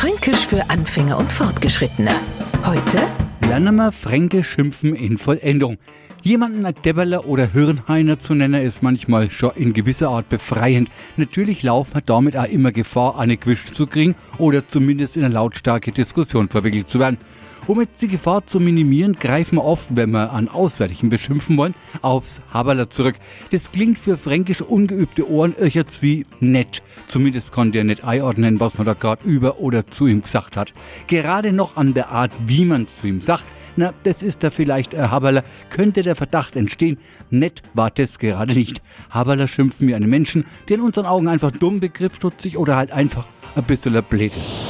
Fränkisch für Anfänger und Fortgeschrittene. Heute lernen wir Fränkisch schimpfen in Vollendung. Jemanden als Debberler oder Hirnheiner zu nennen, ist manchmal schon in gewisser Art befreiend. Natürlich laufen wir damit auch immer Gefahr, eine Quisch zu kriegen oder zumindest in eine lautstarke Diskussion verwickelt zu werden. Um jetzt die Gefahr zu minimieren, greifen wir oft, wenn wir an Auswärtigen beschimpfen wollen, aufs Haberler zurück. Das klingt für fränkisch ungeübte Ohren irrt's wie nett. Zumindest konnte er nicht einordnen, was man da gerade über oder zu ihm gesagt hat. Gerade noch an der Art, wie man zu ihm sagt, na, das ist da vielleicht ein Haberler, könnte der Verdacht entstehen. Nett war das gerade nicht. Haberler schimpfen wie einen Menschen, der in unseren Augen einfach dumm, begriffsstutzig oder halt einfach ein bisschen blöd ist.